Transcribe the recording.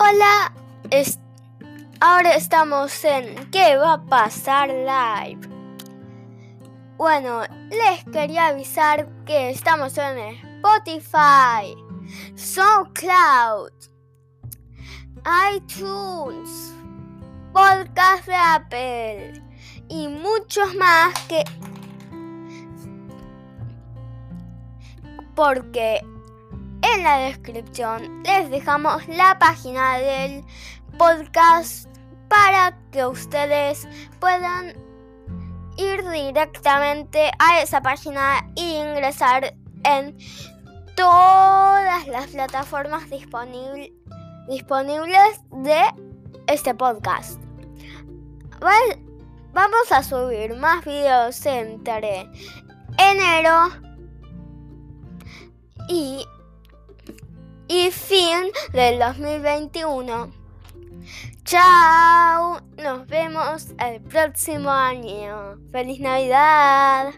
Hola, ahora estamos en ¿Qué va a pasar live? Bueno, les quería avisar que estamos en Spotify, SoundCloud, iTunes, Podcast de Apple y muchos más que... Porque en la descripción les dejamos la página del podcast para que ustedes puedan ir directamente a esa página e ingresar en todas las plataformas disponibles de este podcast. Vamos a subir más videos entre enero y del 2021. Chao, nos vemos el próximo año. Feliz Navidad.